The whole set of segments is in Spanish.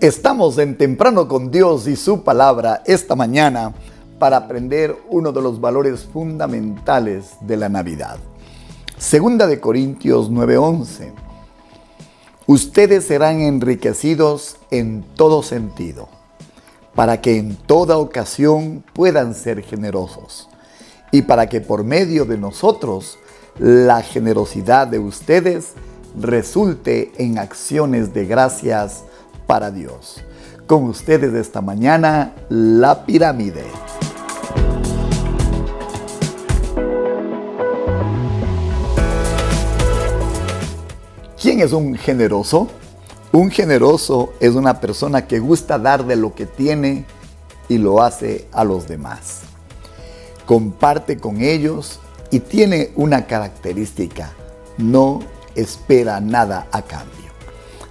Estamos en Temprano con Dios y su palabra esta mañana para aprender uno de los valores fundamentales de la Navidad. Segunda de Corintios 9:11. Ustedes serán enriquecidos en todo sentido, para que en toda ocasión puedan ser generosos y para que por medio de nosotros la generosidad de ustedes resulte en acciones de gracias para Dios. Con ustedes esta mañana, la pirámide. ¿Quién es un generoso? Un generoso es una persona que gusta dar de lo que tiene y lo hace a los demás. Comparte con ellos y tiene una característica, no espera nada a cambio.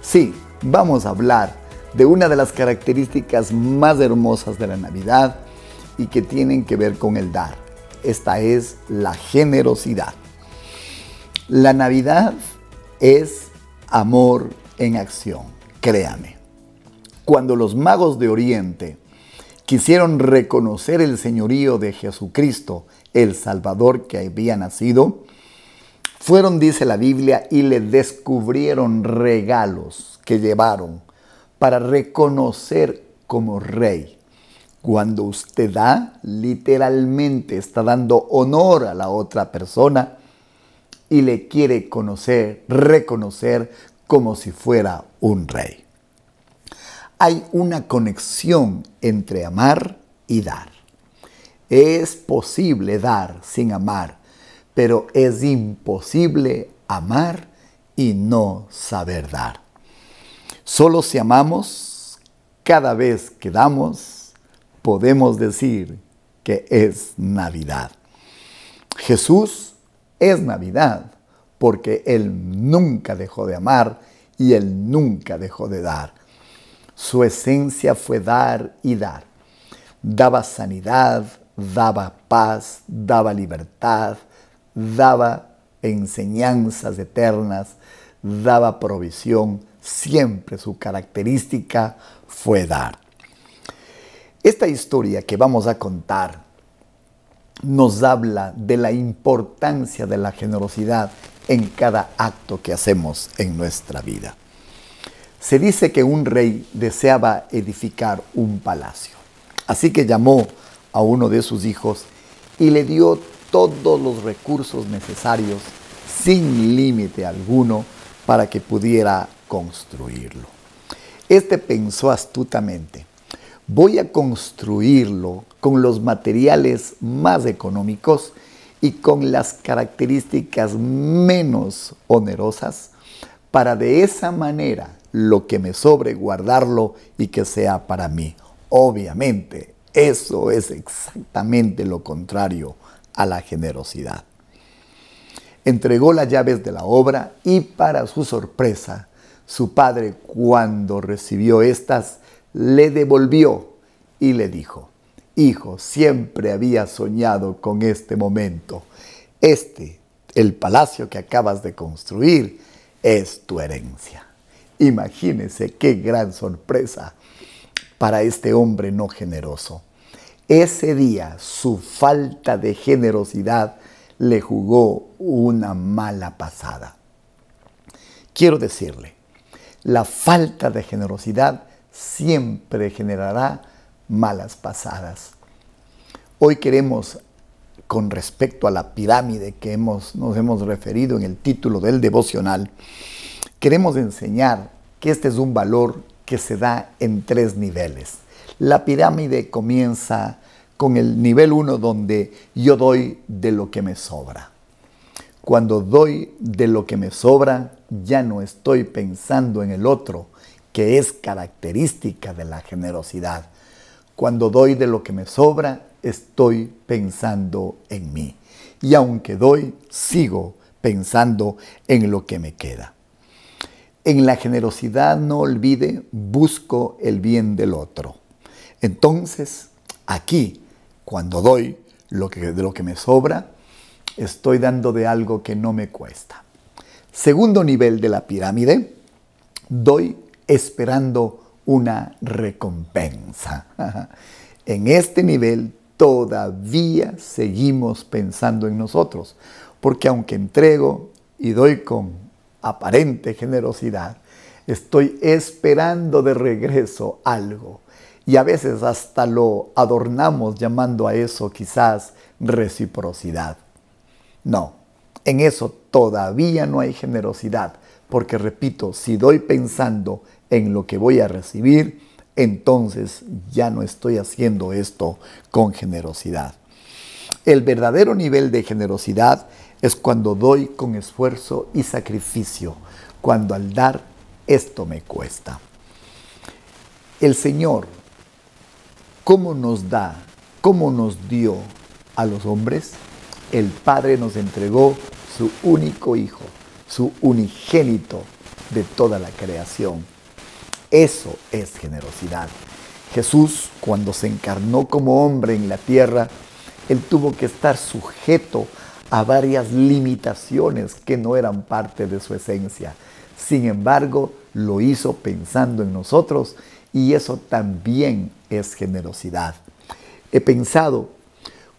Sí, vamos a hablar de una de las características más hermosas de la Navidad y que tienen que ver con el dar. Esta es la generosidad. La Navidad es amor en acción, créame. Cuando los magos de Oriente quisieron reconocer el señorío de Jesucristo, el Salvador que había nacido, fueron, dice la Biblia, y le descubrieron regalos que llevaron para reconocer como rey. Cuando usted da, literalmente está dando honor a la otra persona y le quiere conocer, reconocer como si fuera un rey. Hay una conexión entre amar y dar. Es posible dar sin amar, pero es imposible amar y no saber dar. Solo si amamos, cada vez que damos, podemos decir que es Navidad. Jesús es Navidad porque Él nunca dejó de amar y Él nunca dejó de dar. Su esencia fue dar y dar. Daba sanidad, daba paz, daba libertad, daba enseñanzas eternas, daba provisión, siempre su característica fue dar. Esta historia que vamos a contar nos habla de la importancia de la generosidad en cada acto que hacemos en nuestra vida. Se dice que un rey deseaba edificar un palacio, así que llamó a uno de sus hijos y le dio todos los recursos necesarios sin límite alguno para que pudiera construirlo. Este pensó astutamente, voy a construirlo con los materiales más económicos y con las características menos onerosas para de esa manera lo que me sobre guardarlo y que sea para mí. Obviamente, eso es exactamente lo contrario a la generosidad. Entregó las llaves de la obra y para su sorpresa, su padre cuando recibió estas, le devolvió y le dijo, Hijo, siempre había soñado con este momento. Este, el palacio que acabas de construir, es tu herencia. Imagínese qué gran sorpresa para este hombre no generoso. Ese día su falta de generosidad le jugó una mala pasada. Quiero decirle, la falta de generosidad siempre generará malas pasadas. Hoy queremos, con respecto a la pirámide que hemos, nos hemos referido en el título del devocional, queremos enseñar que este es un valor que se da en tres niveles. La pirámide comienza con el nivel 1 donde yo doy de lo que me sobra. Cuando doy de lo que me sobra, ya no estoy pensando en el otro, que es característica de la generosidad. Cuando doy de lo que me sobra, estoy pensando en mí. Y aunque doy, sigo pensando en lo que me queda. En la generosidad no olvide, busco el bien del otro. Entonces, aquí, cuando doy lo que, de lo que me sobra, estoy dando de algo que no me cuesta. Segundo nivel de la pirámide, doy esperando una recompensa. en este nivel todavía seguimos pensando en nosotros, porque aunque entrego y doy con aparente generosidad, estoy esperando de regreso algo. Y a veces hasta lo adornamos llamando a eso quizás reciprocidad. No, en eso todavía no hay generosidad, porque repito, si doy pensando en lo que voy a recibir, entonces ya no estoy haciendo esto con generosidad. El verdadero nivel de generosidad es cuando doy con esfuerzo y sacrificio, cuando al dar esto me cuesta. El Señor, ¿cómo nos da? ¿Cómo nos dio a los hombres? El Padre nos entregó su único Hijo, su unigénito de toda la creación eso es generosidad. Jesús, cuando se encarnó como hombre en la tierra, él tuvo que estar sujeto a varias limitaciones que no eran parte de su esencia. Sin embargo, lo hizo pensando en nosotros y eso también es generosidad. He pensado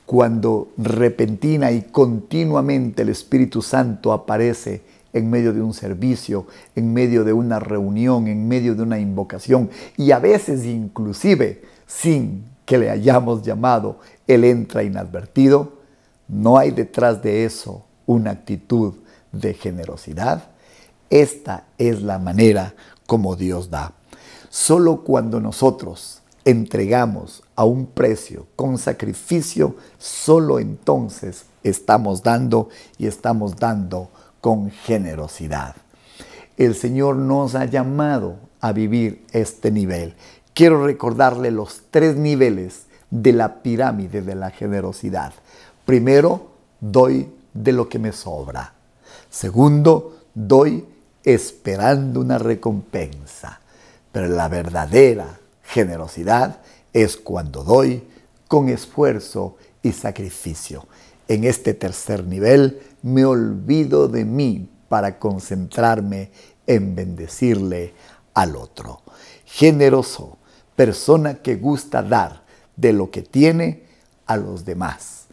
cuando repentina y continuamente el Espíritu Santo aparece en medio de un servicio, en medio de una reunión, en medio de una invocación y a veces inclusive sin que le hayamos llamado, Él entra inadvertido, no hay detrás de eso una actitud de generosidad. Esta es la manera como Dios da. Solo cuando nosotros entregamos a un precio con sacrificio, solo entonces estamos dando y estamos dando con generosidad. El Señor nos ha llamado a vivir este nivel. Quiero recordarle los tres niveles de la pirámide de la generosidad. Primero, doy de lo que me sobra. Segundo, doy esperando una recompensa. Pero la verdadera generosidad es cuando doy con esfuerzo y sacrificio. En este tercer nivel me olvido de mí para concentrarme en bendecirle al otro. Generoso, persona que gusta dar de lo que tiene a los demás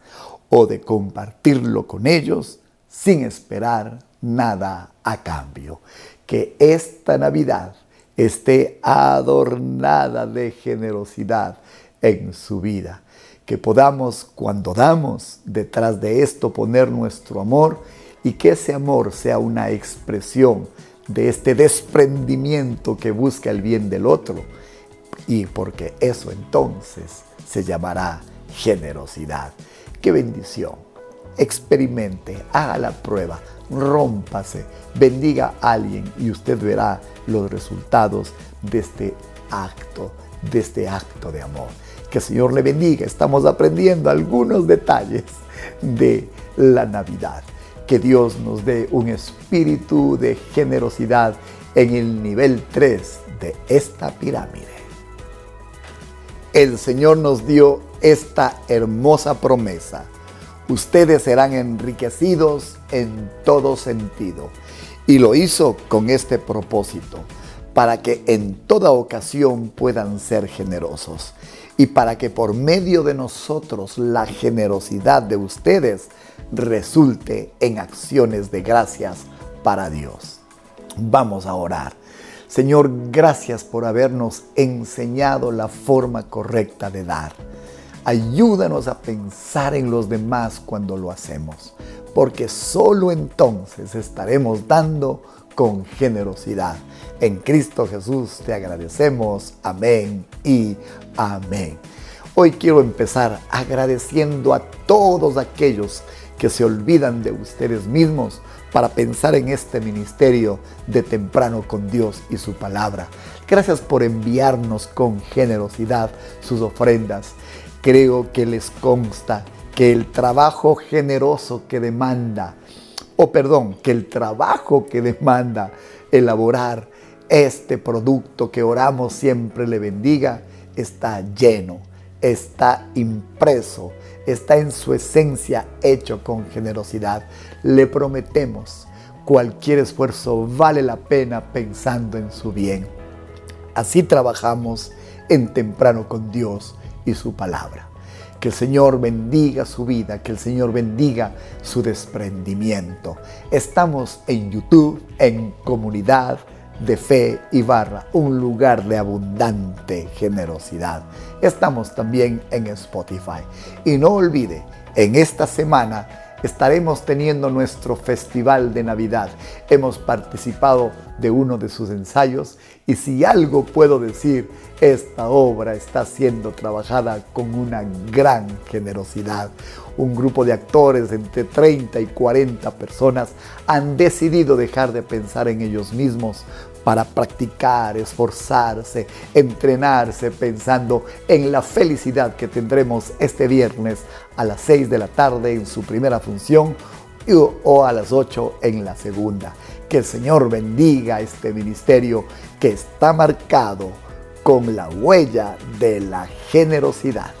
o de compartirlo con ellos sin esperar nada a cambio. Que esta Navidad esté adornada de generosidad en su vida que podamos cuando damos detrás de esto poner nuestro amor y que ese amor sea una expresión de este desprendimiento que busca el bien del otro y porque eso entonces se llamará generosidad. Qué bendición. Experimente, haga la prueba, rómpase, bendiga a alguien y usted verá los resultados de este acto, de este acto de amor. Que el Señor le bendiga. Estamos aprendiendo algunos detalles de la Navidad. Que Dios nos dé un espíritu de generosidad en el nivel 3 de esta pirámide. El Señor nos dio esta hermosa promesa. Ustedes serán enriquecidos en todo sentido. Y lo hizo con este propósito, para que en toda ocasión puedan ser generosos y para que por medio de nosotros la generosidad de ustedes resulte en acciones de gracias para Dios. Vamos a orar. Señor, gracias por habernos enseñado la forma correcta de dar. Ayúdanos a pensar en los demás cuando lo hacemos, porque solo entonces estaremos dando con generosidad. En Cristo Jesús te agradecemos. Amén y amén. Hoy quiero empezar agradeciendo a todos aquellos que se olvidan de ustedes mismos para pensar en este ministerio de temprano con Dios y su palabra. Gracias por enviarnos con generosidad sus ofrendas. Creo que les consta que el trabajo generoso que demanda o perdón, que el trabajo que demanda elaborar este producto que oramos siempre le bendiga, está lleno, está impreso, está en su esencia hecho con generosidad. Le prometemos, cualquier esfuerzo vale la pena pensando en su bien. así trabajamos en temprano con Dios y su palabra. Que el Señor bendiga su vida, que el Señor bendiga su desprendimiento. Estamos en YouTube, en comunidad de fe y barra, un lugar de abundante generosidad. Estamos también en Spotify. Y no olvide, en esta semana estaremos teniendo nuestro festival de Navidad. Hemos participado de uno de sus ensayos y si algo puedo decir, esta obra está siendo trabajada con una gran generosidad. Un grupo de actores entre 30 y 40 personas han decidido dejar de pensar en ellos mismos para practicar, esforzarse, entrenarse pensando en la felicidad que tendremos este viernes a las 6 de la tarde en su primera función o a las 8 en la segunda. Que el Señor bendiga este ministerio que está marcado con la huella de la generosidad.